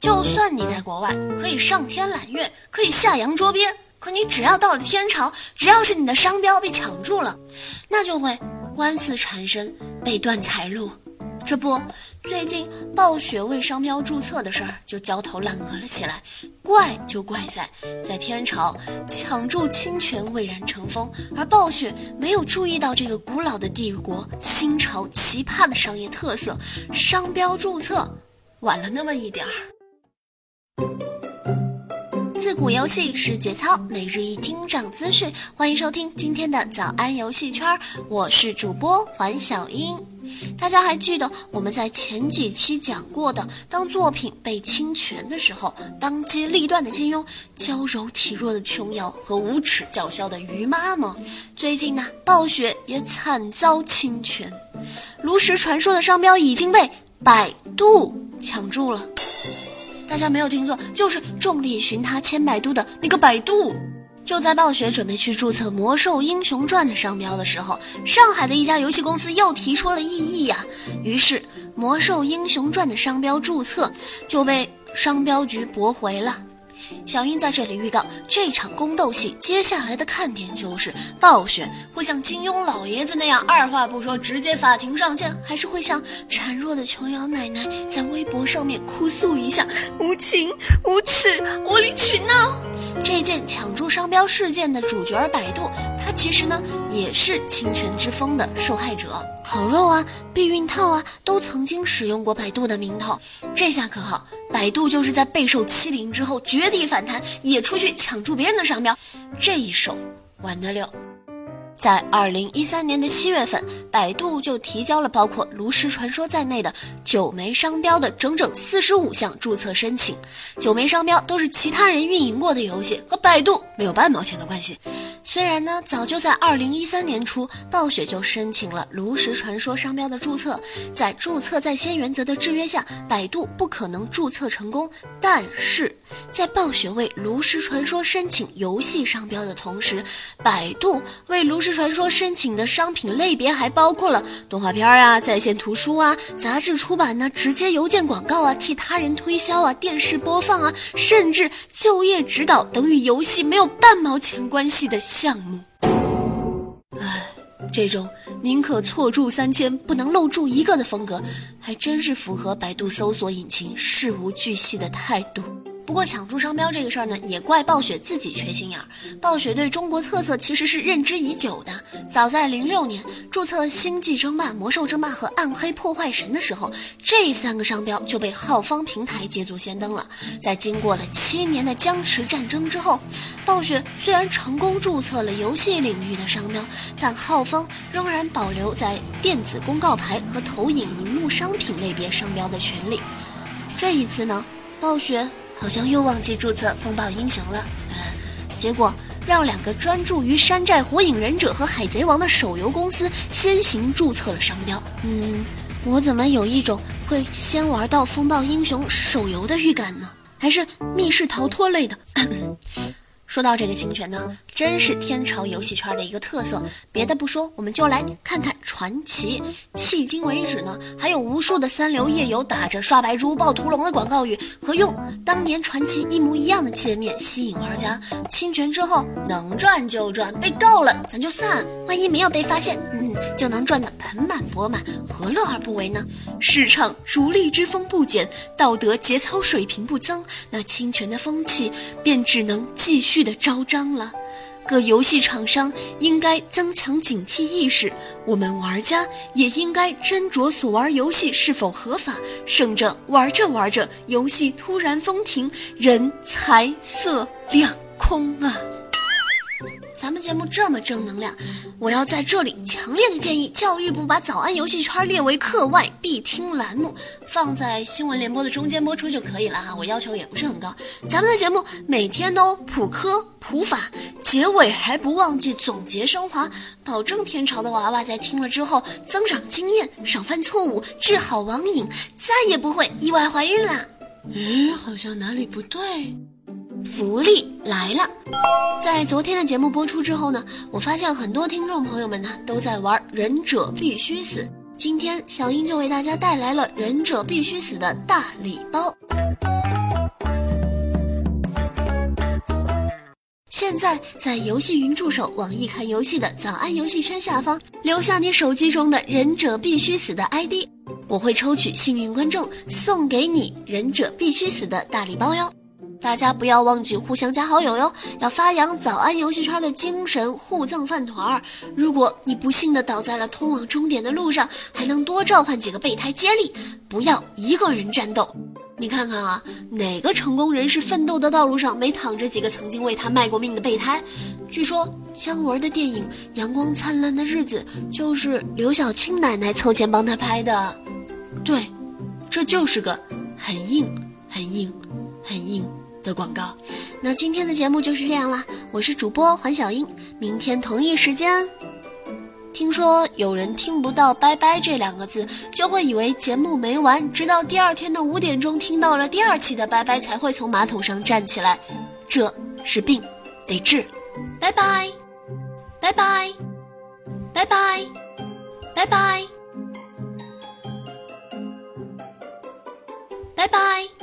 就算你在国外可以上天揽月，可以下洋捉鳖，可你只要到了天朝，只要是你的商标被抢注了，那就会官司缠身，被断财路。这不，最近暴雪为商标注册的事儿就焦头烂额了起来。怪就怪在，在天朝抢注侵权蔚然成风，而暴雪没有注意到这个古老的帝国新潮奇葩的商业特色，商标注册晚了那么一点儿。自古游戏是节操，每日一听长姿势，欢迎收听今天的早安游戏圈，我是主播环小英。大家还记得我们在前几期讲过的，当作品被侵权的时候，当机立断的金庸、娇柔体弱的琼瑶和无耻叫嚣的于妈吗？最近呢，暴雪也惨遭侵权，炉石传说的商标已经被百度抢注了。大家没有听错，就是众里寻他千百度的那个百度。就在暴雪准备去注册《魔兽英雄传》的商标的时候，上海的一家游戏公司又提出了异议呀。于是，《魔兽英雄传》的商标注册就被商标局驳回了。小英在这里预告，这场宫斗戏接下来的看点就是暴雪会像金庸老爷子那样二话不说直接法庭上见，还是会像孱弱的琼瑶奶奶在微博上面哭诉一下无情、无耻、无理取闹。这件抢注商标事件的主角百度，其实呢也是侵权之风的受害者。烤肉啊、避孕套啊，都曾经使用过百度的名头。这下可好，百度就是在备受欺凌之后绝地反弹，也出去抢注别人的商标，这一手玩得溜。在二零一三年的七月份，百度就提交了包括《炉石传说》在内的九枚商标的整整四十五项注册申请。九枚商标都是其他人运营过的游戏，和百度没有半毛钱的关系。虽然呢，早就在二零一三年初，暴雪就申请了《炉石传说》商标的注册，在注册在先原则的制约下，百度不可能注册成功。但是在暴雪为《炉石传说》申请游戏商标的同时，百度为《炉石》传说申请的商品类别还包括了动画片啊、在线图书啊、杂志出版呢、直接邮件广告啊、替他人推销啊、电视播放啊，甚至就业指导等与游戏没有半毛钱关系的项目。唉，这种宁可错注三千不能漏注一个的风格，还真是符合百度搜索引擎事无巨细的态度。不过抢注商标这个事儿呢，也怪暴雪自己缺心眼儿。暴雪对中国特色其实是认知已久的，早在零六年注册《星际争霸》《魔兽争霸》和《暗黑破坏神》的时候，这三个商标就被浩方平台捷足先登了。在经过了七年的僵持战争之后，暴雪虽然成功注册了游戏领域的商标，但浩方仍然保留在电子公告牌和投影荧幕商品类别商标的权利。这一次呢，暴雪。好像又忘记注册《风暴英雄》了，结果让两个专注于山寨《火影忍者》和《海贼王》的手游公司先行注册了商标。嗯，我怎么有一种会先玩到《风暴英雄》手游的预感呢？还是密室逃脱类的？说到这个侵权呢，真是天朝游戏圈的一个特色。别的不说，我们就来看看传奇。迄今为止呢，还有无数的三流夜游打着刷白猪、爆屠龙的广告语，和用当年传奇一模一样的界面吸引玩家。侵权之后能赚就赚，被告了咱就散。万一没有被发现，嗯，就能赚得盆满钵满，何乐而不为呢？市场逐利之风不减，道德节操水平不增，那侵权的风气便只能继续。的招张了，各游戏厂商应该增强警惕意识，我们玩家也应该斟酌所玩游戏是否合法，省着玩着玩着游戏突然封停，人财色两空啊！咱们节目这么正能量，我要在这里强烈的建议教育部把早安游戏圈列为课外必听栏目，放在新闻联播的中间播出就可以了哈。我要求也不是很高，咱们的节目每天都普科普法，结尾还不忘记总结升华，保证天朝的娃娃在听了之后增长经验，少犯错误，治好网瘾，再也不会意外怀孕啦。诶，好像哪里不对。福利来了。在昨天的节目播出之后呢，我发现很多听众朋友们呢，都在玩忍者必须死。今天小英就为大家带来了忍者必须死的大礼包。现在在游戏云助手网易看游戏的早安游戏圈下方，留下你手机中的忍者必须死的 ID，我会抽取幸运观众送给你忍者必须死的大礼包哟。大家不要忘记互相加好友哟，要发扬早安游戏圈的精神，互赠饭团儿。如果你不幸的倒在了通往终点的路上，还能多召唤几个备胎接力，不要一个人战斗。你看看啊，哪个成功人士奋斗的道路上没躺着几个曾经为他卖过命的备胎？据说姜文的电影《阳光灿烂的日子》就是刘晓庆奶奶凑钱帮他拍的。对，这就是个很硬、很硬、很硬的广告。那今天的节目就是这样啦，我是主播黄小英，明天同一时间。听说有人听不到“拜拜”这两个字，就会以为节目没完，直到第二天的五点钟听到了第二期的“拜拜”，才会从马桶上站起来。这是病，得治。拜拜，拜拜，拜拜，拜拜，拜拜。